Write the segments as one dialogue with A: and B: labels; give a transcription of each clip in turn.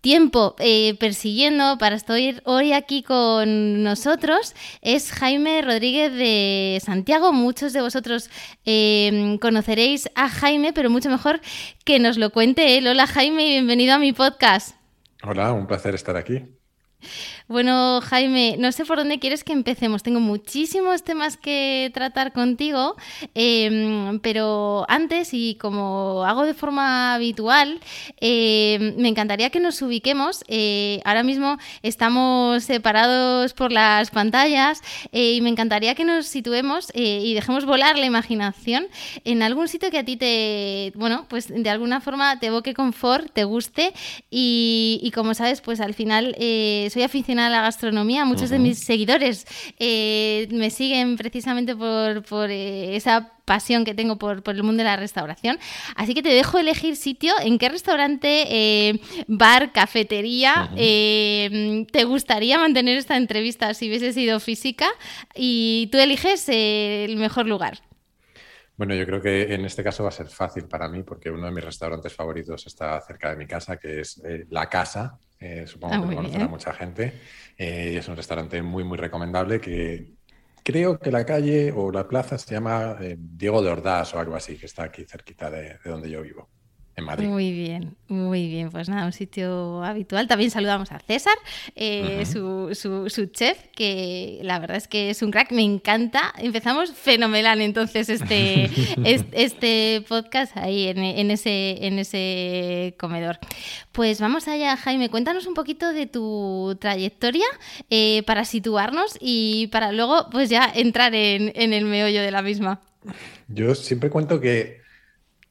A: tiempo eh, persiguiendo para estar hoy aquí con nosotros es Jaime Rodríguez de Santiago. Muchos de vosotros eh, conoceréis a Jaime, pero mucho mejor que nos lo cuente él. Hola Jaime y bienvenido a mi podcast.
B: Hola, un placer estar aquí.
A: Bueno, Jaime, no sé por dónde quieres que empecemos. Tengo muchísimos temas que tratar contigo, em, pero antes, y como hago de forma habitual, em, me encantaría que nos ubiquemos. Eh, ahora mismo estamos separados por las pantallas eh, y me encantaría que nos situemos eh, y dejemos volar la imaginación en algún sitio que a ti te, bueno, pues de alguna forma te evoque confort, te guste y, y como sabes, pues al final soy aficionada a la gastronomía. Muchos de mis seguidores eh, me siguen precisamente por, eh, esa pasión que tengo por, el mundo de la restauración. Así que te dejo elegir sitio, en qué restaurante, eh, bar, cafetería te gustaría mantener esta entrevista si hubiese sido física y tú eliges el mejor lugar.
B: Bueno, yo creo que en este caso va a ser fácil para mí porque uno de mis restaurantes favoritos está cerca de mi casa, que es La Casa, eh, supongo ah, que lo conocerá mucha gente. Eh, es un restaurante muy, muy recomendable que creo que la calle o la plaza se llama eh, Diego de Ordaz o algo así, que está aquí cerquita de donde yo vivo.
A: Muy bien, muy bien. Pues nada, un sitio habitual. También saludamos a César, eh, su, su, chef, que la verdad es que es un crack, me encanta. Empezamos fenomenal entonces este, este, podcast ahí en, ese, en ese comedor. Pues vamos allá, Jaime, cuéntanos un poquito de tu trayectoria eh, para situarnos y para luego pues ya entrar en, en el meollo de la misma.
B: Yo siempre cuento que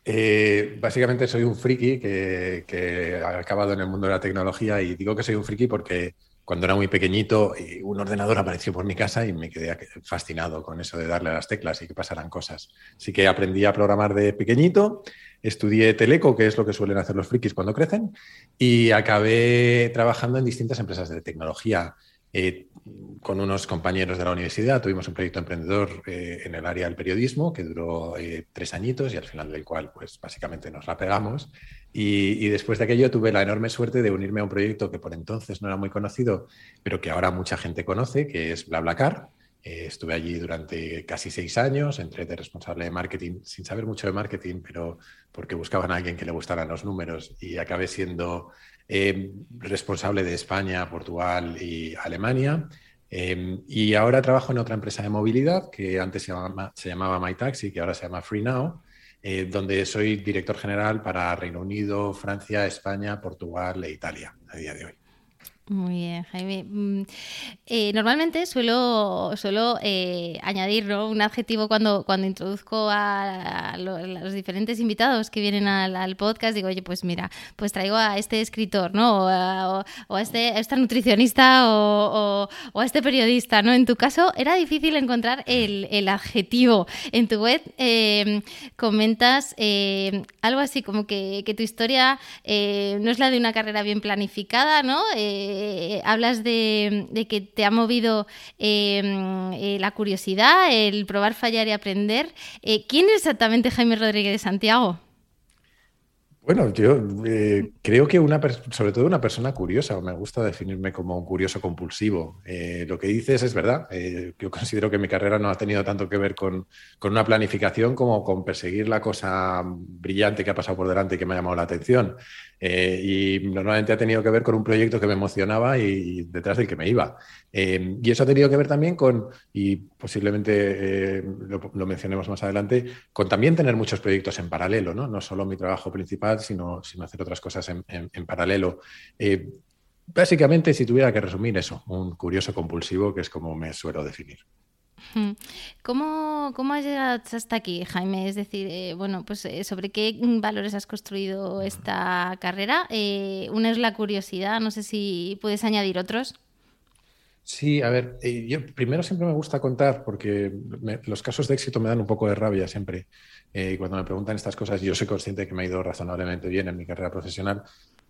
B: eh, básicamente soy un friki que, ha acabado en el mundo de la tecnología y digo que soy un friki porque cuando era muy pequeñito eh, un ordenador apareció por mi casa y me quedé fascinado con eso de darle a las teclas y que pasaran cosas. Así que aprendí a programar de pequeñito, estudié teleco, que es lo que suelen hacer los frikis cuando crecen, y acabé trabajando en distintas empresas de tecnología. Eh, con unos compañeros de la universidad. Tuvimos un proyecto emprendedor eh, en el área del periodismo que duró eh, tres añitos y al final del cual pues básicamente nos la pegamos. Y, después de aquello tuve la enorme suerte de unirme a un proyecto que por entonces no era muy conocido pero que ahora mucha gente conoce que es BlaBlaCar estuve allí durante casi seis años, entré de responsable de marketing sin saber mucho de marketing, pero porque buscaban a alguien que le gustaran los números y acabé siendo eh, responsable de España, Portugal y Alemania. Eh, y ahora trabajo en otra empresa de movilidad que antes se, llamaba, se llamaba MyTaxi, que ahora se llama FreeNow, eh, donde soy director general para Reino Unido, Francia, España, Portugal e Italia a día de hoy.
A: Muy bien, Jaime. Mm, eh, normalmente suelo, suelo eh, añadir un adjetivo cuando, cuando introduzco a, los diferentes invitados que vienen al, podcast. Digo, oye, pues mira, pues traigo a este escritor, ¿no? O a, este, esta nutricionista o, a este periodista, ¿no? En tu caso, era difícil encontrar el, adjetivo. En tu web em, comentas eh, algo así como que, que tu historia no es la de una carrera bien planificada, ¿no? Eh, hablas de, que te ha movido em, eh, la curiosidad, el probar, fallar y aprender. Eh, ¿Quién es exactamente Jaime Rodríguez de Santiago?
B: Bueno, yo creo que una sobre todo una persona curiosa, me gusta definirme como un curioso compulsivo. lo que dices es verdad. yo considero que mi carrera no ha tenido tanto que ver con, una planificación como con perseguir la cosa brillante que ha pasado por delante y que me ha llamado la atención. Eh, y normalmente ha tenido que ver con un proyecto que me emocionaba y, detrás del que me iba. Eh, y eso ha tenido que ver también con, y posiblemente eh, lo, mencionemos más adelante, con también tener muchos proyectos en paralelo, no, no solo mi trabajo principal, sino, sino hacer otras cosas en, en paralelo. básicamente, si tuviera que resumir eso, un curioso compulsivo, que es como me suelo definir.
A: ¿Cómo, ¿Cómo, has llegado hasta aquí, Jaime? Es decir, eh, bueno, pues eh, sobre qué valores has construido esta carrera. Eh, una es la curiosidad, no sé si puedes añadir otros.
B: Sí, a ver, yo primero siempre me gusta contar porque los casos de éxito me dan un poco de rabia siempre. y cuando me preguntan estas cosas, yo soy consciente que me ha ido razonablemente bien en mi carrera profesional,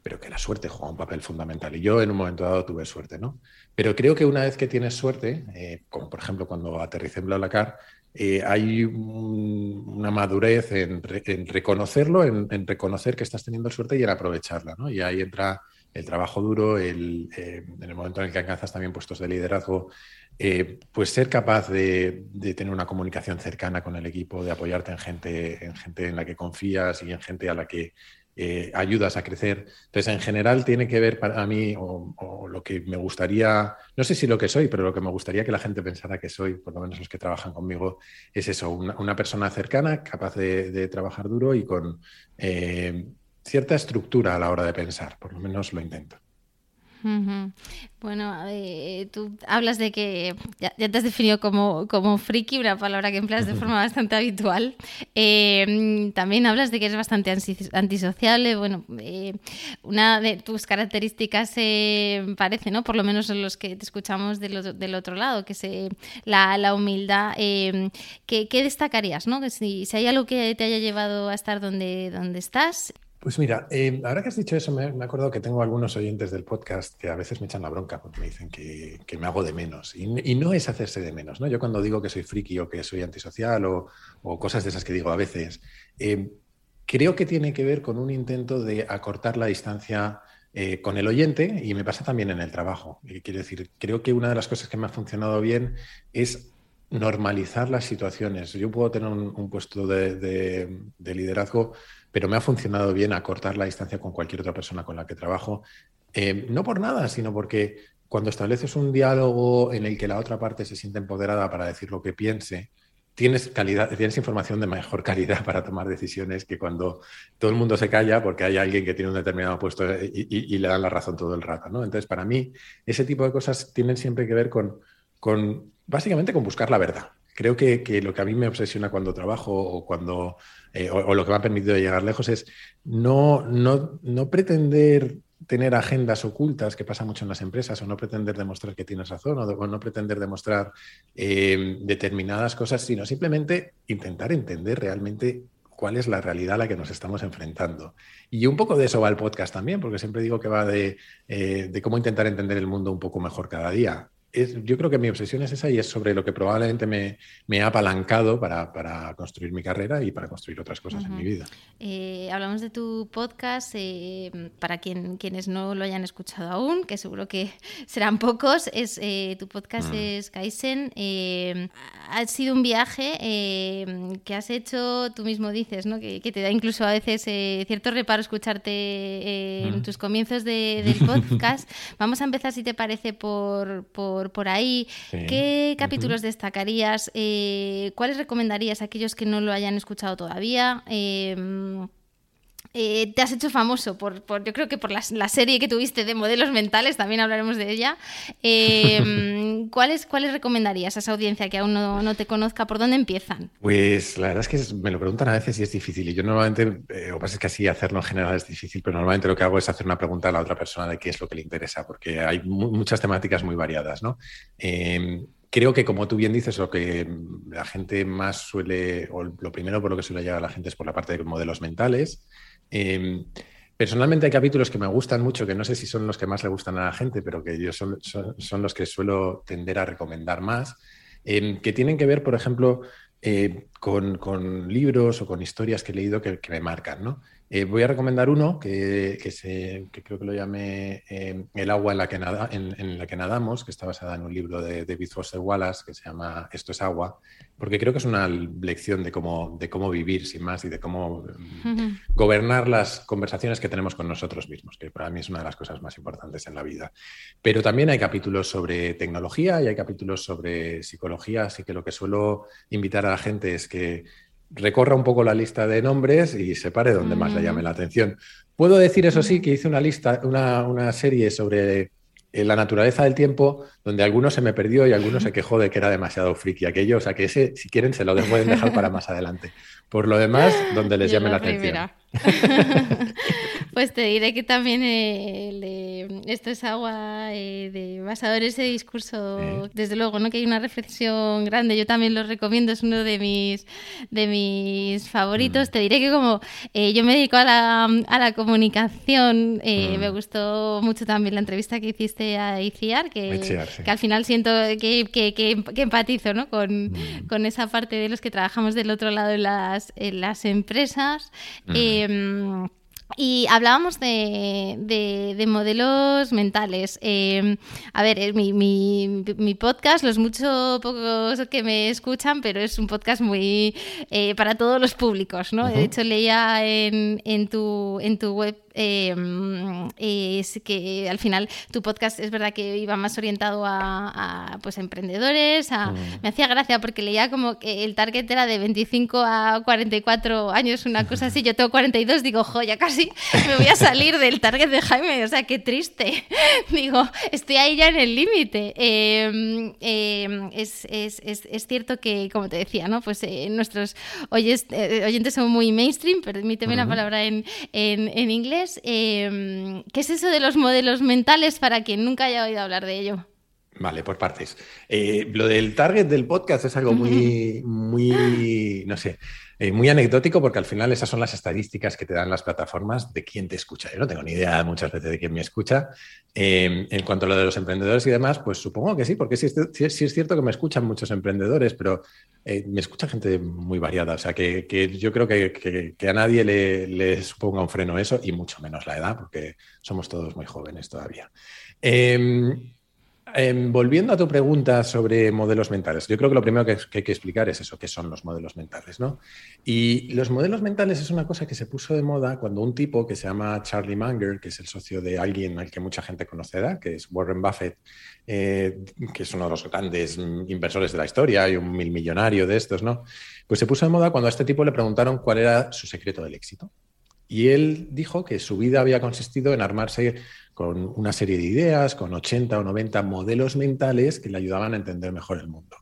B: pero que la suerte juega un papel fundamental. Y yo en un momento dado tuve suerte, ¿no? Pero creo que una vez que tienes suerte, eh, como por ejemplo cuando aterricé en BlaBlaCar, eh, hay una madurez en, reconocerlo, en, reconocer que estás teniendo suerte y en aprovecharla, ¿no? Y ahí entra el trabajo duro, el, eh, en el momento en el que alcanzas también puestos de liderazgo, pues ser capaz de, de, tener una comunicación cercana con el equipo, de apoyarte en gente, en gente en la que confías y en gente a la que eh, ayudas a crecer. Entonces, en general, tiene que ver para mí, o, lo que me gustaría, no sé si lo que soy, pero lo que me gustaría que la gente pensara que soy, por lo menos los que trabajan conmigo, es eso, una, persona cercana, capaz de, trabajar duro y con eh, cierta estructura a la hora de pensar, por lo menos lo intento.
A: Bueno, eh, tú hablas de que ya, te has definido como, como, friki, una palabra que empleas de forma bastante habitual. Eh, también hablas de que eres bastante antisocial. Bueno, eh, una de tus características parece, ¿no? Por lo menos en los que te escuchamos del, del otro lado, que es la, la, humildad. ¿qué, ¿qué, destacarías, no? Que si, si, hay algo que te haya llevado a estar donde, donde estás
B: pues mira, eh, ahora que has dicho eso, me, he acordado que tengo algunos oyentes del podcast que a veces me echan la bronca porque me dicen que, me hago de menos. Y, no es hacerse de menos, ¿no? Yo cuando digo que soy friki o que soy antisocial o, cosas de esas que digo a veces, eh, creo que tiene que ver con un intento de acortar la distancia eh, con el oyente y me pasa también en el trabajo. Quiero decir, creo que una de las cosas que me ha funcionado bien es normalizar las situaciones. Yo puedo tener un, puesto de, liderazgo, pero me ha funcionado bien acortar la distancia con cualquier otra persona con la que trabajo. Eh, no por nada, sino porque cuando estableces un diálogo en el que la otra parte se siente empoderada para decir lo que piense, tienes, calidad, tienes información de mejor calidad para tomar decisiones que cuando todo el mundo se calla porque hay alguien que tiene un determinado puesto y, le dan la razón todo el rato. ¿no? Entonces, para mí, ese tipo de cosas tienen siempre que ver con, con básicamente con buscar la verdad. Creo que, lo que a mí me obsesiona cuando trabajo o, cuando, eh, o, lo que me ha permitido llegar lejos es no, no, no pretender tener agendas ocultas, que pasa mucho en las empresas, o no pretender demostrar que tienes razón, o, no pretender demostrar eh, determinadas cosas, sino simplemente intentar entender realmente cuál es la realidad a la que nos estamos enfrentando. Y un poco de eso va el podcast también, porque siempre digo que va de, eh, de cómo intentar entender el mundo un poco mejor cada día yo creo que mi obsesión es esa y es sobre lo que probablemente me, me ha apalancado para, construir mi carrera y para construir otras cosas en mi vida.
A: Eh, hablamos de tu podcast, eh, para quien, quienes no lo hayan escuchado aún, que seguro que serán pocos, es, eh, tu podcast mm. es Kaizen. ha sido un viaje que has hecho, tú mismo dices, ¿no? que, te da incluso a veces cierto reparo escucharte en mm. tus comienzos de, del podcast. Vamos a empezar, si te parece, por, por por, ahí. ¿Qué capítulos destacarías? Eh, ¿Cuáles recomendarías a aquellos que no lo hayan escuchado todavía? Eh, eh, te has hecho famoso por, yo creo que por la, serie que tuviste de modelos mentales, también hablaremos de ella. Eh, ¿cuáles, ¿Cuáles recomendarías a esa audiencia que aún no, te conozca? ¿Por dónde empiezan?
B: Pues la verdad es que me lo preguntan a veces y es difícil. Y yo normalmente, eh, o pasa es que así hacerlo en general es difícil, pero normalmente lo que hago es hacer una pregunta a la otra persona de qué es lo que le interesa, porque hay muchas temáticas muy variadas, ¿no? creo que, como tú bien dices, lo que la gente más suele, o lo primero por lo que suele llegar a la gente es por la parte de modelos mentales. Em, personalmente hay capítulos que me gustan mucho, que no sé si son los que más le gustan a la gente, pero que yo son, son, los que suelo tender a recomendar más, em, que tienen que ver, por ejemplo, eh, con, libros o con historias que he leído que, me marcan. ¿no? Eh, voy a recomendar uno que, se, creo que lo llamé eh, El agua en la, que nada, en, la que nadamos, que está basada en un libro de David Foster Wallace que se llama Esto es agua, porque creo que es una lección de cómo, de cómo vivir sin más y de cómo mm, gobernar las conversaciones que tenemos con nosotros mismos, que para mí es una de las cosas más importantes en la vida. Pero también hay capítulos sobre tecnología y hay capítulos sobre psicología, así que lo que suelo invitar a la gente es que recorra un poco la lista de nombres y se pare donde más le llame la atención. Puedo decir, eso sí, que hice una lista, una, serie sobre la naturaleza del tiempo, donde alguno se me perdió y alguno se quejó de que era demasiado friki aquello. O sea, que ese, si quieren, se lo pueden dejar para más adelante. Por lo demás, donde les llame la, atención.
A: Pues te diré que también eh, esto es agua eh, de basado en ese discurso, desde luego, ¿no? Que hay una reflexión grande. Yo también lo recomiendo, es uno de mis de mis favoritos. Mm. Te diré que como eh, yo me dedico a la, a la comunicación, mm. me gustó mucho también la entrevista que hiciste a Iciar, que, que al final siento que, que, que empatizo ¿no? con, mm. con, esa parte de los que trabajamos del otro lado en las, en las empresas. Em, y hablábamos de, de, modelos mentales. Em, a ver, eh, mi, mi, mi, podcast, los muchos pocos que me escuchan, pero es un podcast muy eh, para todos los públicos, ¿no? De hecho, leía en, en, tu, en tu web Em, es que al final tu podcast es verdad que iba más orientado a, pues, emprendedores. Mm. Me hacía gracia porque leía como que el target era de 25 a 44 años, una cosa así. Yo tengo 42, digo, jo, ya casi me voy a salir del target de Jaime, o sea, qué triste. digo, estoy ahí ya en el límite. Em, em, es, es, es, es, cierto que, como te decía, ¿no? Pues eh, nuestros oyes, eh, oyentes son muy mainstream, permíteme la palabra en, en, en inglés. Em, ¿qué es eso de los modelos mentales para quien nunca haya oído hablar de ello?
B: Vale, por partes. Eh, lo del target del podcast es algo muy, muy, no sé, eh, muy anecdótico porque al final esas son las estadísticas que te dan las plataformas de quién te escucha. Yo no tengo ni idea muchas veces de quién me escucha. Em, en cuanto a lo de los emprendedores y demás, pues supongo que sí, porque sí, es cierto que me escuchan muchos emprendedores, pero eh, me escucha gente muy variada. O sea, que, yo creo que, a nadie le, le, suponga un freno eso y mucho menos la edad, porque somos todos muy jóvenes todavía. Em, volviendo a tu pregunta sobre modelos mentales, yo creo que lo primero que, hay que explicar es eso, qué son los modelos mentales, ¿no? Y los modelos mentales es una cosa que se puso de moda cuando un tipo que se llama Charlie Munger, que es el socio de alguien al que mucha gente conocerá, que es Warren Buffett, eh, que es uno de los grandes inversores de la historia y un mil millonario de estos, ¿no? Pues se puso de moda cuando a este tipo le preguntaron cuál era su secreto del éxito. Y él dijo que su vida había consistido en armarse con una serie de ideas, con 80 o 90 modelos mentales que le ayudaban a entender mejor el mundo.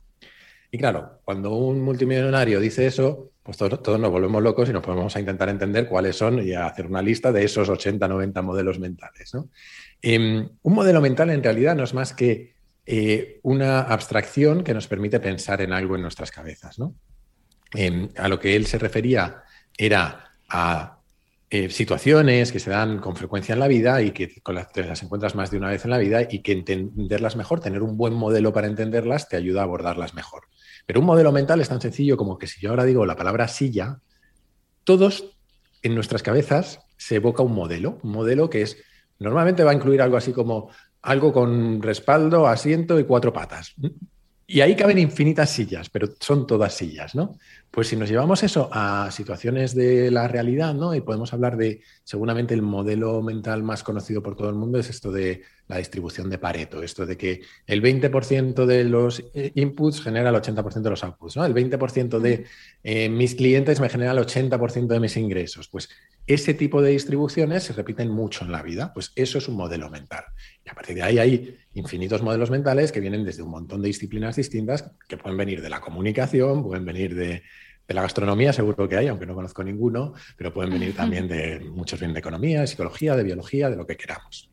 B: Y claro, cuando un multimillonario dice eso, pues todos, nos volvemos locos y nos ponemos a intentar entender cuáles son y a hacer una lista de esos 80, 90 modelos mentales. Em, un modelo mental en realidad no es más que eh, una abstracción que nos permite pensar en algo en nuestras cabezas. Em, a lo que él se refería era a eh, situaciones que se dan con frecuencia en la vida y que con las, te las encuentras más de una vez en la vida y que entenderlas mejor, tener un buen modelo para entenderlas, te ayuda a abordarlas mejor. Pero un modelo mental es tan sencillo como que si yo ahora digo la palabra silla, todos en nuestras cabezas se evoca un modelo, un modelo que es, normalmente va a incluir algo así como algo con respaldo, asiento y cuatro patas. Y ahí caben infinitas sillas, pero son todas sillas, ¿no? Pues si nos llevamos eso a situaciones de la realidad, ¿no? Y podemos hablar de, seguramente el modelo mental más conocido por todo el mundo es esto de la distribución de Pareto, esto de que el 20% de los eh, inputs genera el 80% de los outputs, ¿no? El 20% de eh, mis clientes me genera el 80% de mis ingresos. Pues ese tipo de distribuciones se repiten mucho en la vida, pues eso es un modelo mental. Y a partir de ahí hay infinitos modelos mentales que vienen desde un montón de disciplinas distintas, que pueden venir de la comunicación, pueden venir de, la gastronomía, seguro que hay, aunque no conozco ninguno, pero pueden venir también de muchos bien de economía, de psicología, de biología, de lo que queramos.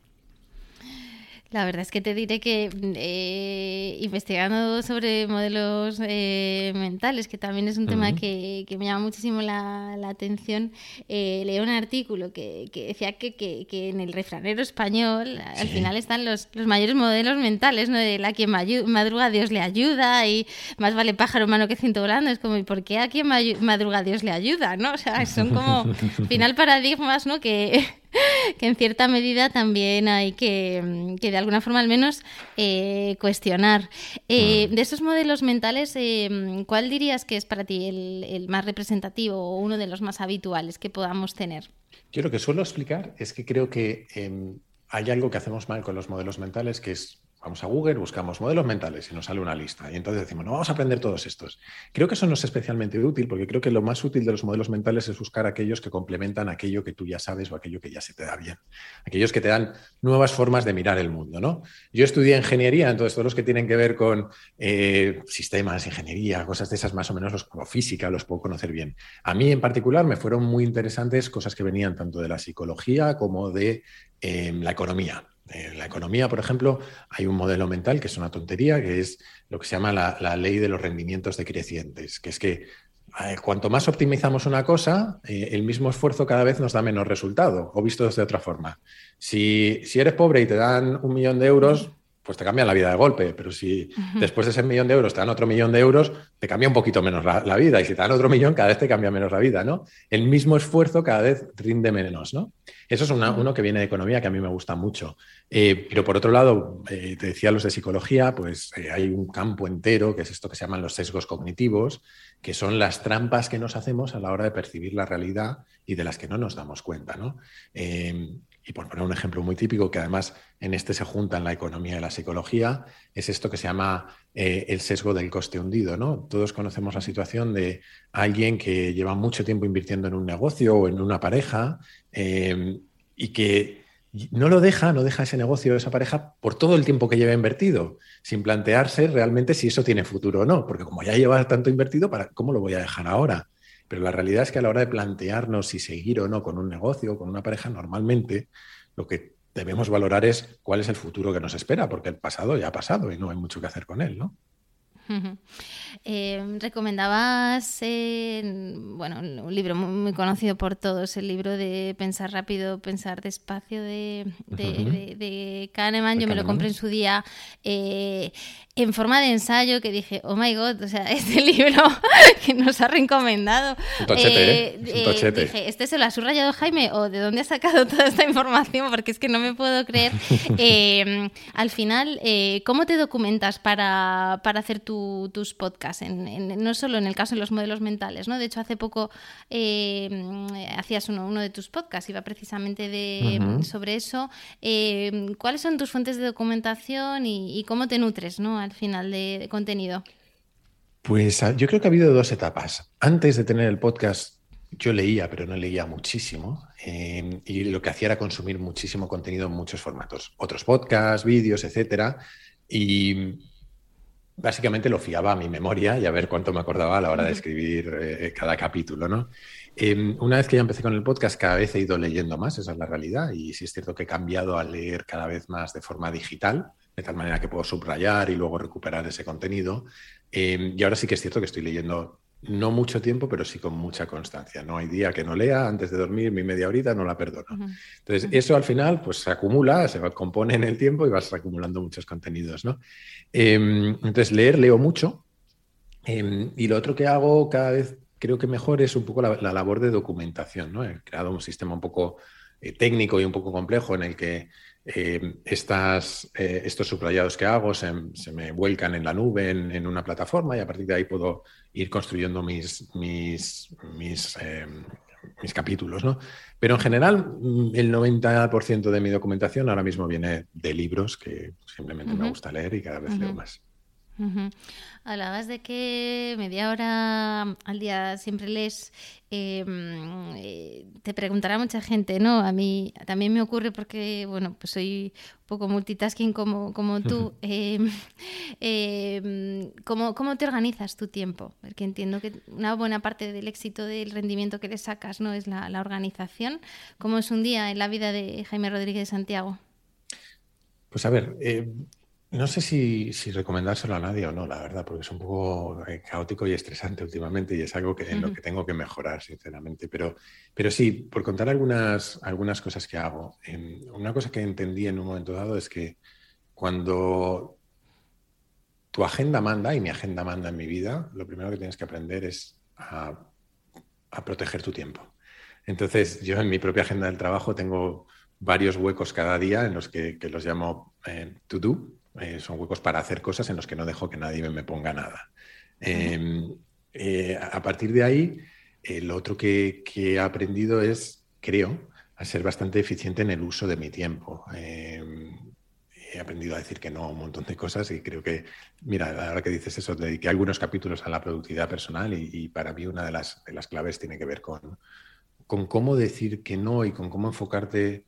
A: La verdad es que te diré que eh, investigando sobre modelos eh, mentales, que también es un tema que, me llama muchísimo la, atención, eh, leí un artículo que, decía que, en el refranero español al final están los, mayores modelos mentales, ¿no? De la quien madruga Dios le ayuda y más vale pájaro humano que ciento volando. Es como, ¿y por qué a quien madruga Dios le ayuda? ¿no? O sea, son como final paradigmas ¿no? que que en cierta medida también hay que, que de alguna forma al menos eh, cuestionar. Eh, mm. De esos modelos mentales, eh, ¿cuál dirías que es para ti el, más representativo o uno de los más habituales que podamos tener?
B: Yo lo que suelo explicar es que creo que em, hay algo que hacemos mal con los modelos mentales, que es Vamos a Google, buscamos modelos mentales y nos sale una lista. Y entonces decimos, no, vamos a aprender todos estos. Creo que eso no es especialmente útil porque creo que lo más útil de los modelos mentales es buscar aquellos que complementan aquello que tú ya sabes o aquello que ya se te da bien. Aquellos que te dan nuevas formas de mirar el mundo. ¿no? Yo estudié ingeniería, entonces todos los que tienen que ver con eh, sistemas, ingeniería, cosas de esas más o menos, los, como física, los puedo conocer bien. A mí en particular me fueron muy interesantes cosas que venían tanto de la psicología como de eh, la economía. En la economía, por ejemplo, hay un modelo mental que es una tontería, que es lo que se llama la, ley de los rendimientos decrecientes, que es que eh, cuanto más optimizamos una cosa, eh, el mismo esfuerzo cada vez nos da menos resultado, o visto de otra forma. Si, si eres pobre y te dan un millón de euros, pues te cambia la vida de golpe, pero si después de ese millón de euros te dan otro millón de euros, te cambia un poquito menos la, vida, y si te dan otro millón, cada vez te cambia menos la vida, ¿no? El mismo esfuerzo cada vez rinde menos, ¿no? Eso es uno que viene de economía que a mí me gusta mucho. Eh, pero por otro lado, eh, te decía los de psicología, pues eh, hay un campo entero que es esto que se llaman los sesgos cognitivos, que son las trampas que nos hacemos a la hora de percibir la realidad y de las que no nos damos cuenta, ¿no? Y por poner un ejemplo muy típico, que además en este se juntan la economía y la psicología, es esto que se llama eh, el sesgo del coste hundido. ¿no? Todos conocemos la situación de alguien que lleva mucho tiempo invirtiendo en un negocio o en una pareja eh, y que no lo deja, no deja ese negocio, esa pareja, por todo el tiempo que lleva invertido, sin plantearse realmente si eso tiene futuro o no, porque como ya lleva tanto invertido, ¿para, ¿cómo lo voy a dejar ahora? Pero la realidad es que a la hora de plantearnos si seguir o no con un negocio con una pareja, normalmente lo que debemos valorar es cuál es el futuro que nos espera, porque el pasado ya ha pasado y no hay mucho que hacer con él, ¿no?
A: Eh, recomendabas bueno, un libro muy, conocido por todos, el libro de Pensar rápido, pensar despacio de, de, Kahneman. Yo me lo compré en su día eh, en forma de ensayo que dije, oh my god, o sea, este libro que nos ha recomendado.
B: Un tochete, ¿eh?
A: Dije, ¿este se lo ha subrayado Jaime o de dónde ha sacado toda esta información? Porque es que no me puedo creer. al final, ¿cómo te documentas para, para hacer tu tus podcasts, no solo en el caso de los modelos mentales, ¿no? De hecho, hace poco eh, hacías uno, uno, de tus podcasts, iba precisamente de, sobre eso. Eh, ¿Cuáles son tus fuentes de documentación y, cómo te nutres, ¿no? Al final de, contenido.
B: Pues ah, yo creo que ha habido dos etapas. Antes de tener el podcast, yo leía, pero no leía muchísimo. Eh, y lo que hacía era consumir muchísimo contenido en muchos formatos. Otros podcasts, vídeos, etcétera. Y básicamente lo fiaba a mi memoria y a ver cuánto me acordaba a la hora de escribir eh, cada capítulo, ¿no? Em, una vez que ya empecé con el podcast, cada vez he ido leyendo más, esa es la realidad, y sí es cierto que he cambiado a leer cada vez más de forma digital, de tal manera que puedo subrayar y luego recuperar ese contenido. Em, y ahora sí que es cierto que estoy leyendo no mucho tiempo, pero sí con mucha constancia. No hay día que no lea antes de dormir, mi media horita no la perdono. Entonces, eso al final pues se acumula, se compone en el tiempo y vas acumulando muchos contenidos, ¿no? Em, entonces, leer, leo mucho. Em, y lo otro que hago cada vez creo que mejor es un poco la, labor de documentación, ¿no? He creado un sistema un poco eh, técnico y un poco complejo en el que em, estas, eh, estos subrayados que hago se, me vuelcan en la nube, en, una plataforma, y a partir de ahí puedo ir construyendo mis, mis, mis, em, mis capítulos. ¿no? Pero en general, mm, el 90% de mi documentación ahora mismo viene de libros que simplemente me gusta leer y cada vez leo más.
A: Hablabas de que media hora al día siempre lees. Em, eh, te preguntará mucha gente, ¿no? A mí también me ocurre porque, bueno, pues soy un poco multitasking como, como tú. Em, em, ¿cómo, te organizas tu tiempo? Porque entiendo que una buena parte del éxito del rendimiento que le sacas, ¿no? Es la, la organización. ¿Cómo es un día en la vida de Jaime Rodríguez de Santiago?
B: Pues a ver, eh, no sé si, recomendárselo a nadie o no, la verdad, porque es un poco eh, caótico y estresante últimamente y es algo que, en lo que tengo que mejorar, sinceramente. Pero, pero sí, por contar algunas, algunas cosas que hago. una cosa que entendí en un momento dado es que cuando tu agenda manda, y mi agenda manda en mi vida, lo primero que tienes que aprender es a, proteger tu tiempo. Entonces, yo en mi propia agenda del trabajo tengo varios huecos cada día en los que, los llamo eh, to do, eh, son huecos para hacer cosas en los que no dejo que nadie me ponga nada. Em, eh, a partir de ahí, lo otro que, he aprendido es, creo, a ser bastante eficiente en el uso de mi tiempo. Em, aprendido a decir que no a un montón de cosas y creo que, mira, ahora que dices eso, dediqué algunos capítulos a la productividad personal y, para mí una de las, de las, claves tiene que ver con, con cómo decir que no y con cómo enfocarte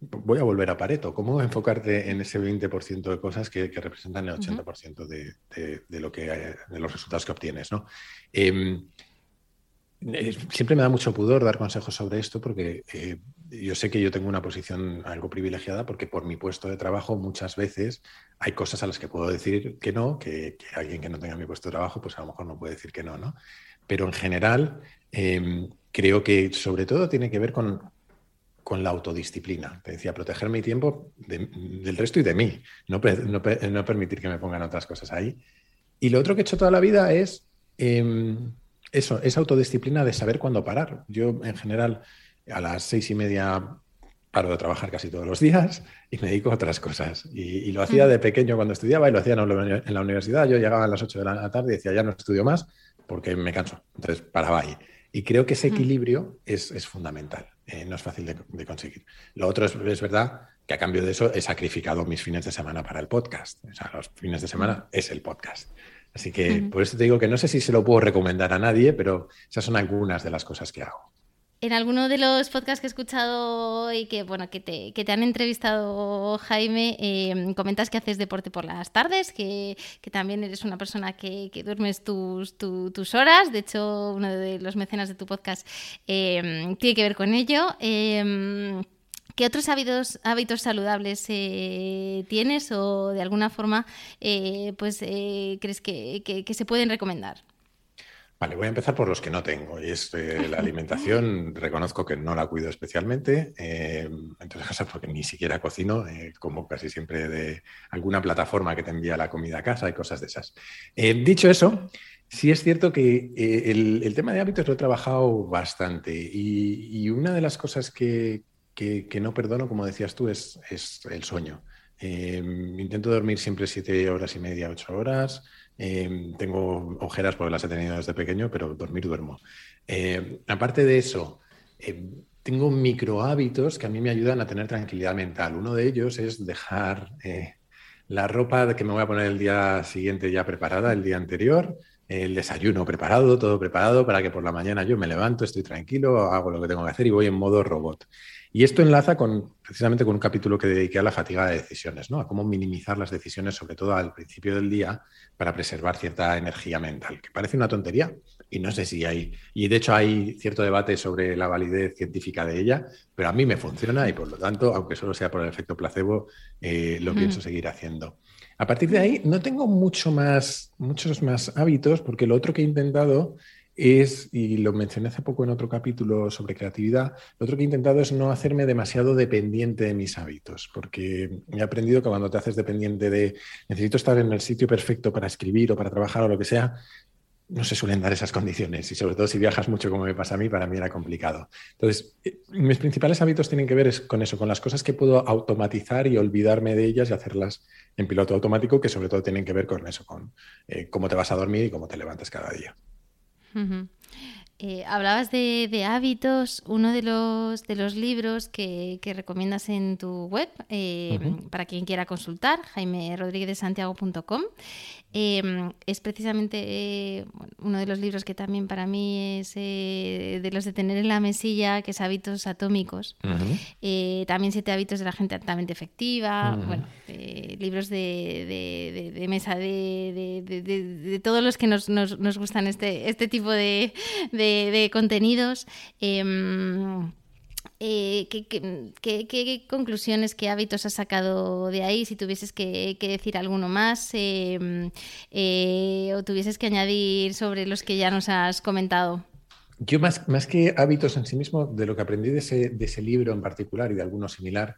B: voy a volver a Pareto. ¿Cómo enfocarte en ese 20% de cosas que, representan el 80% de, de, lo que, de los resultados que obtienes? ¿no? Em, eh, siempre me da mucho pudor dar consejos sobre esto porque eh, yo sé que yo tengo una posición algo privilegiada porque por mi puesto de trabajo muchas veces hay cosas a las que puedo decir que no, que, alguien que no tenga mi puesto de trabajo pues a lo mejor no puede decir que no, ¿no? Pero en general em, creo que sobre todo tiene que ver con, con la autodisciplina. Te decía, proteger mi tiempo del resto y de mí, no, no, permitir que me pongan otras cosas ahí. Y lo otro que he hecho toda la vida es em, eso, esa autodisciplina de saber cuándo parar. Yo, en general, a las seis y media paro de trabajar casi todos los días y me dedico a otras cosas. Y, lo hacía de pequeño cuando estudiaba y lo hacía en la universidad. Yo llegaba a las ocho de la tarde y decía, ya no estudio más porque me canso. Entonces paraba ahí. Y creo que ese equilibrio es, es fundamental. Eh, no es fácil de, conseguir. Lo otro es, es, verdad que a cambio de eso he sacrificado mis fines de semana para el podcast. O sea, los fines de semana es el podcast. Así que por eso te digo que no sé si se lo puedo recomendar a nadie, pero esas son algunas de las cosas que hago.
A: En alguno de los podcasts que he escuchado y que, bueno, que, te, que te han entrevistado, Jaime, em, comentas que haces deporte por las tardes, que, que también eres una persona que, que duermes tus, tus horas. De hecho, uno de los mecenas de tu podcast em, tiene que ver con ello. Em, ¿Qué otros hábitos, hábitos saludables eh, tienes o de alguna forma eh, pues, eh, crees que, que se pueden recomendar?
B: Vale, voy a empezar por los que no tengo. Y es eh, la alimentación, reconozco que no la cuido especialmente, eh, entonces porque ni siquiera cocino, eh, como casi siempre de alguna plataforma que te envía la comida a casa y cosas de esas. Eh, dicho eso, sí es cierto que el, tema de hábitos lo he trabajado bastante y, una de las cosas que, no perdono, como decías tú, es, es el sueño. intento dormir siempre siete horas y media, ocho horas. Em, tengo ojeras porque las he tenido desde pequeño, pero dormir duermo. Em, aparte de eso, em, tengo micro hábitos que a mí me ayudan a tener tranquilidad mental. Uno de ellos es dejar eh, la ropa que me voy a poner el día siguiente ya preparada, el día anterior, el desayuno preparado, todo preparado para que por la mañana yo me levanto, estoy tranquilo, hago lo que tengo que hacer y voy en modo robot. Y esto enlaza con, precisamente con un capítulo que dediqué a la fatiga de decisiones, ¿no? a cómo minimizar las decisiones, sobre todo al principio del día, para preservar cierta energía mental, que parece una tontería y no sé si hay, y de hecho hay cierto debate sobre la validez científica de ella, pero a mí me funciona y por lo tanto, aunque solo sea por el efecto placebo, eh, lo pienso seguir haciendo. A partir de ahí no tengo muchos más hábitos porque lo otro que he intentado es, y lo mencioné hace poco en otro capítulo sobre creatividad, lo otro que he intentado es no hacerme demasiado dependiente de mis hábitos, porque he aprendido que cuando te haces dependiente de necesito estar en el sitio perfecto para escribir o para trabajar o lo que sea, no se suelen dar esas condiciones y sobre todo si viajas mucho como me pasa a mí, para mí era complicado. Entonces, eh, mis principales hábitos tienen que ver con eso, con las cosas que puedo automatizar y olvidarme de ellas y hacerlas en piloto automático, que sobre todo tienen que ver con eso, con eh, cómo te vas a dormir y cómo te levantas cada día.
A: Eh, hablabas de, hábitos, uno de los, de los libros que, recomiendas en tu web, eh, para quien quiera consultar, jaime em, es precisamente uno de los libros que también para mí es eh, de los de tener en la mesilla, que es Hábitos Atómicos. también Siete Hábitos de la Gente Altamente Efectiva, bueno, libros de, mesa de, todos los que nos, nos, gustan este, este tipo de de, contenidos. Eh, ¿qué, conclusiones, qué hábitos has sacado de ahí? Si tuvieses que, decir alguno más em, eh, o tuvieses que añadir sobre los que ya nos has comentado.
B: Yo más, más que hábitos en sí mismo, de lo que aprendí de ese, de ese libro en particular y de alguno similar,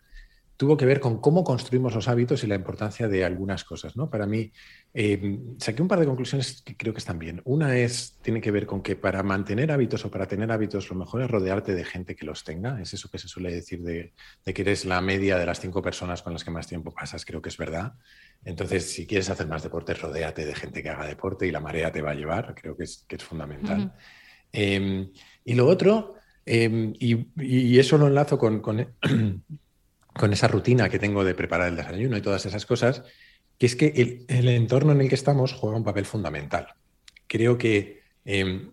B: tuvo que ver con cómo construimos los hábitos y la importancia de algunas cosas. ¿no? Para mí, eh, saqué un par de conclusiones que creo que están bien. Una es, tiene que ver con que para mantener hábitos o para tener hábitos, lo mejor es rodearte de gente que los tenga. Es eso que se suele decir de, que eres la media de las cinco personas con las que más tiempo pasas. Creo que es verdad. Entonces, si quieres hacer más deporte, rodéate de gente que haga deporte y la marea te va a llevar. Creo que es, que es fundamental. Em, y lo otro, em, y, eso lo enlazo con con esa rutina que tengo de preparar el desayuno y todas esas cosas, que es que el, entorno en el que estamos juega un papel fundamental. Creo que em,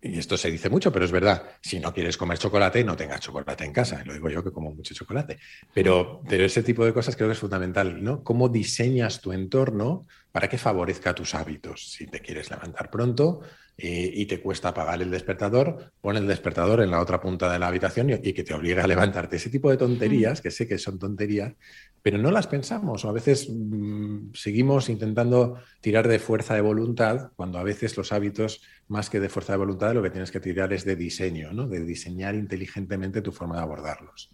B: y esto se dice mucho, pero es verdad, si no quieres comer chocolate, no tengas chocolate en casa. Lo digo yo que como mucho chocolate. Pero, pero ese tipo de cosas creo que es fundamental, ¿no? ¿Cómo diseñas tu entorno para que favorezca tus hábitos? Si te quieres levantar pronto, eh, y te cuesta apagar el despertador, pon el despertador en la otra punta de la habitación y, que te obligue a levantarte. Ese tipo de tonterías, que sé que son tonterías, pero no las pensamos o a veces mm, seguimos intentando tirar de fuerza de voluntad cuando a veces los hábitos, más que de fuerza de voluntad, lo que tienes que tirar es de diseño, ¿no? de diseñar inteligentemente tu forma de abordarlos.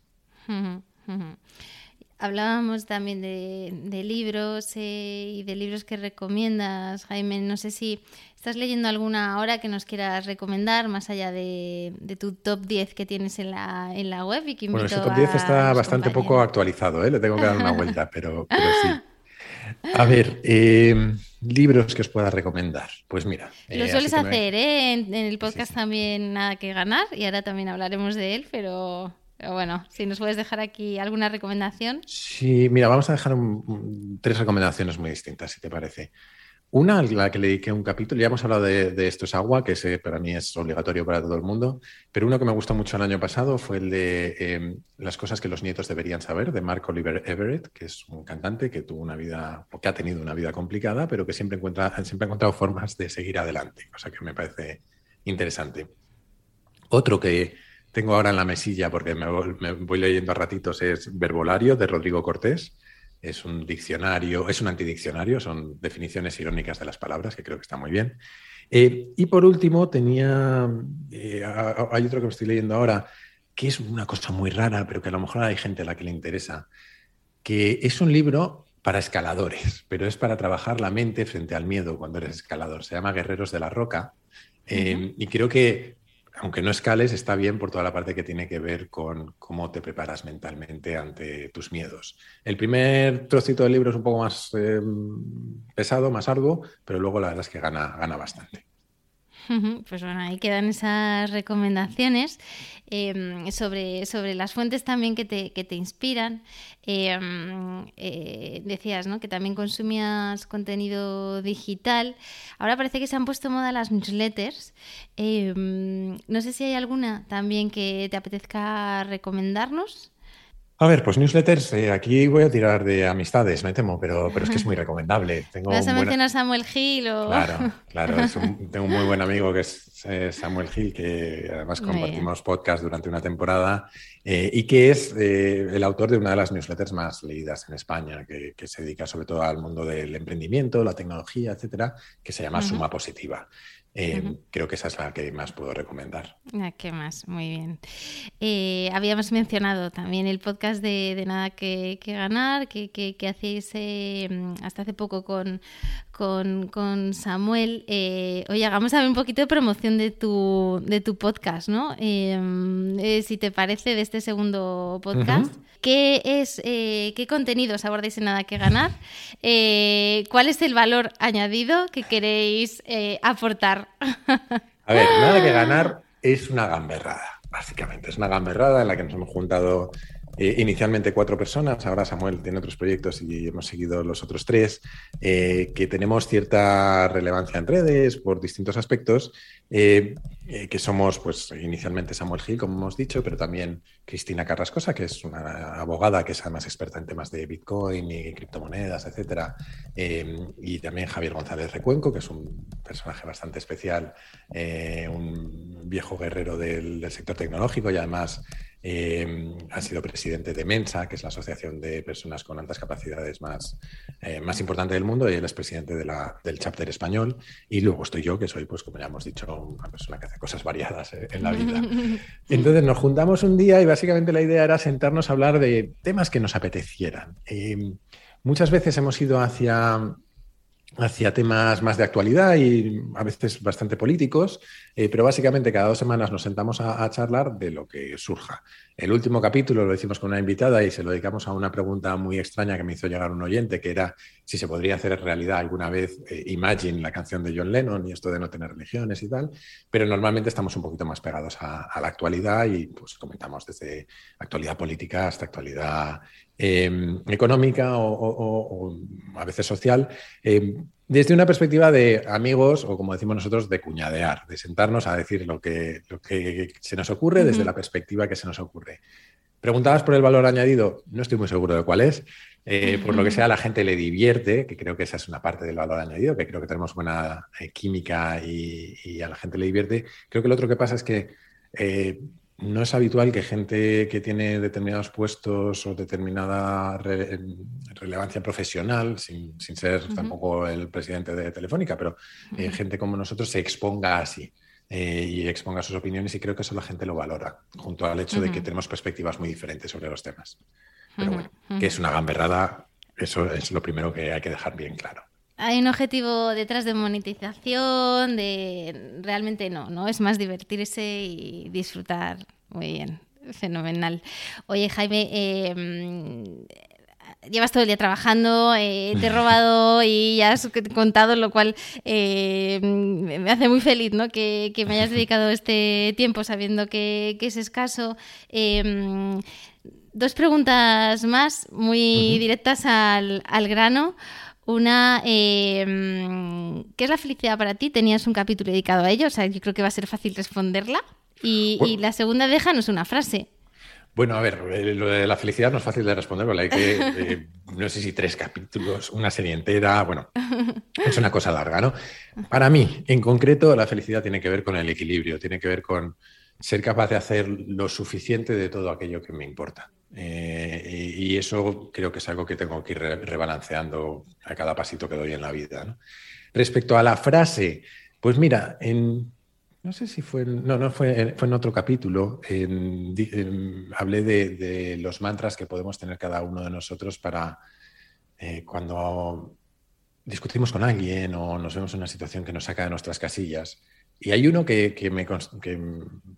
A: Hablábamos también de, libros eh, y de libros que recomiendas, Jaime. No sé si estás leyendo alguna ahora que nos quieras recomendar, más allá de, tu top 10 que tienes en la, en la web. Y que
B: bueno, ese top 10 está bastante poco actualizado, ¿eh? le tengo que dar una vuelta, pero, sí. A ver, em, libros que os pueda recomendar. Pues mira.
A: Lo eh, sueles hacer, ¿eh? En, el podcast también Nada que Ganar y ahora también hablaremos de él, pero bueno, si nos puedes dejar aquí alguna recomendación.
B: Sí, mira, vamos a dejar tres recomendaciones muy distintas, si te parece. Una, la que le dediqué un capítulo, ya hemos hablado de, Esto es agua, que para mí es obligatorio para todo el mundo, pero uno que me gustó mucho el año pasado fue el de em, Las cosas que los nietos deberían saber, de Mark Oliver Everett, que es un cantante que tuvo una vida, que ha tenido una vida complicada, pero que siempre, encuentra, siempre ha encontrado formas de seguir adelante, cosa que me parece interesante. Otro que, tengo ahora en la mesilla, porque me, voy leyendo a ratitos, es Verbolario de Rodrigo Cortés. Es un diccionario, es un antidiccionario, son definiciones irónicas de las palabras, que creo que está muy bien. Eh, y por último, tenía, eh, hay otro que me estoy leyendo ahora, que es una cosa muy rara, pero que a lo mejor hay gente a la que le interesa, que es un libro para escaladores, pero es para trabajar la mente frente al miedo cuando eres escalador. Se llama Guerreros de la Roca. Eh, y creo que aunque no escales, está bien por toda la parte que tiene que ver con cómo te preparas mentalmente ante tus miedos. El primer trocito del libro es un poco más em, pesado, más arduo, pero luego la verdad es que gana, gana bastante.
A: Pues bueno, ahí quedan esas recomendaciones em, sobre, sobre las fuentes también que te, que te inspiran. Em, eh, decías ¿no? que también consumías contenido digital. Ahora parece que se han puesto moda las newsletters. Em, no sé si hay alguna también que te apetezca recomendarnos.
B: A ver, pues newsletters, eh, aquí voy a tirar de amistades, me temo, pero, pero es que es muy recomendable.
A: Tengo ¿Vas a mencionar a Samuel Gil?
B: Claro, claro, tengo un muy buen amigo que es eh, Samuel Gil, que además compartimos podcast durante una temporada eh, y que es el autor de una de las newsletters más leídas en España, que, se dedica sobre todo al mundo del emprendimiento, la tecnología, etcétera, que se llama Suma Positiva. Em, creo que esa es la que más puedo recomendar.
A: Ah, ¿Qué más? Muy bien. Eh, habíamos mencionado también el podcast de, Nada que, Ganar, que, que, hacéis eh, hasta hace poco con, con, Samuel. Eh, oye, hagamos a ver un poquito de promoción de tu, de tu podcast, ¿no? Em, si te parece, de este segundo podcast. ¿Qué es, qué contenidos abordáis en Nada que Ganar? ¿Cuál es el valor añadido que queréis aportar
B: a ver, nada que ganar es una gamberrada, básicamente. Es una gamberrada en la que nos hemos juntado eh, inicialmente cuatro personas, ahora Samuel tiene otros proyectos y hemos seguido los otros tres, eh, que tenemos cierta relevancia en redes por distintos aspectos, eh, que somos pues inicialmente Samuel Gil, como hemos dicho, pero también Cristina Carrascosa, que es una abogada que es además experta en temas de Bitcoin y criptomonedas, etcétera, y también Javier González Recuenco, que es un personaje bastante especial, un viejo guerrero del, del sector tecnológico y además eh, ha sido presidente de Mensa, que es la asociación de personas con altas capacidades más, eh, más importante del mundo, y él es presidente de la, del chapter español. Y luego estoy yo, que soy, pues como ya hemos dicho, una persona que hace cosas variadas eh, en la vida. Entonces nos juntamos un día y básicamente la idea era sentarnos a hablar de temas que nos apetecieran. muchas veces hemos ido hacia hacia temas más de actualidad y a veces bastante políticos, eh, pero básicamente cada dos semanas nos sentamos a, charlar de lo que surja. El último capítulo lo hicimos con una invitada y se lo dedicamos a una pregunta muy extraña que me hizo llegar un oyente, que era si se podría hacer realidad alguna vez eh, Imagine, la canción de John Lennon y esto de no tener religiones y tal, pero normalmente estamos un poquito más pegados a, la actualidad y pues comentamos desde actualidad política hasta actualidad em, económica o, a veces social. Em, desde una perspectiva de amigos o como decimos nosotros, de cuñadear, de sentarnos a decir lo que, lo que se nos ocurre desde la perspectiva que se nos ocurre. Preguntabas por el valor añadido, no estoy muy seguro de cuál es. Eh, por lo que sea, a la gente le divierte, que creo que esa es una parte del valor añadido, que creo que tenemos buena eh, química y, a la gente le divierte. Creo que lo otro que pasa es que eh, no es habitual que gente que tiene determinados puestos o determinada relevancia profesional, sin, ser tampoco el presidente de Telefónica, pero gente como nosotros se exponga así. Eh, y exponga sus opiniones y creo que eso la gente lo valora, junto al hecho de que tenemos perspectivas muy diferentes sobre los temas. Pero bueno, que es una gamberrada, eso es lo primero que hay que dejar bien claro.
A: Hay un objetivo detrás de monetización, de realmente no, ¿no? Es más divertirse y disfrutar. Muy bien, fenomenal. Oye, Jaime, em, llevas todo el día trabajando, eh, te he robado y ya has contado, lo cual em, me hace muy feliz ¿no? que, me hayas dedicado este tiempo sabiendo que, es escaso. Em, dos preguntas más, muy directas al, al grano. Una, eh, ¿qué es la felicidad para ti? Tenías un capítulo dedicado a ello, o sea, yo creo que va a ser fácil responderla. Y, la segunda, déjanos una frase.
B: Bueno, a ver, eh, lo de la felicidad no es fácil de responder, porque hay que, eh, no sé si tres capítulos, una serie entera, bueno, es una cosa larga, ¿no? Para mí, en concreto, la felicidad tiene que ver con el equilibrio, tiene que ver con ser capaz de hacer lo suficiente de todo aquello que me importa. Eh, y, eso creo que es algo que tengo que ir rebalanceando a cada pasito que doy en la vida. Respecto a la frase, pues mira, en, no sé si fue, no, no fue, fue en otro capítulo, hablé de, los mantras que podemos tener cada uno de nosotros para eh, cuando discutimos con alguien o nos vemos en una situación que nos saca de nuestras casillas. Y hay uno que, me,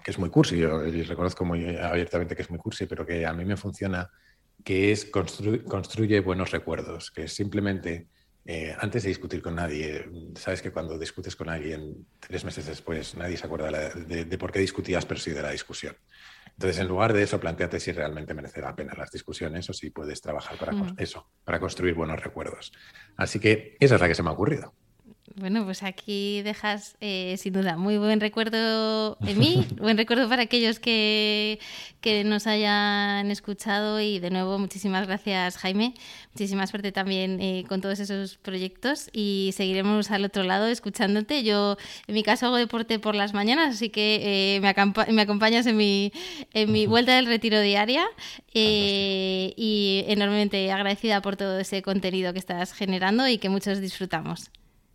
B: es muy cursi, y reconozco muy abiertamente que es muy cursi, pero que a mí me funciona, que es construye buenos recuerdos, que es simplemente eh, antes de discutir con nadie, sabes que cuando discutes con alguien tres meses después nadie se acuerda de, por qué discutías, pero sí de la discusión. Entonces, en lugar de eso, planteate si realmente merece la pena las discusiones o si puedes trabajar para eso, para construir buenos recuerdos. Así que esa es la que se me ha ocurrido.
A: Bueno, pues aquí dejas eh, sin duda muy buen recuerdo en mí, buen recuerdo para aquellos que, que, nos hayan escuchado. Y de nuevo muchísimas gracias Jaime, muchísima suerte también eh, con todos esos proyectos. Y seguiremos al otro lado escuchándote. Yo en mi caso hago deporte por las mañanas, así que eh, me, me, acompañas en mi, en mi vuelta del retiro diaria. Y enormemente agradecida por todo ese contenido que estás generando y que muchos disfrutamos.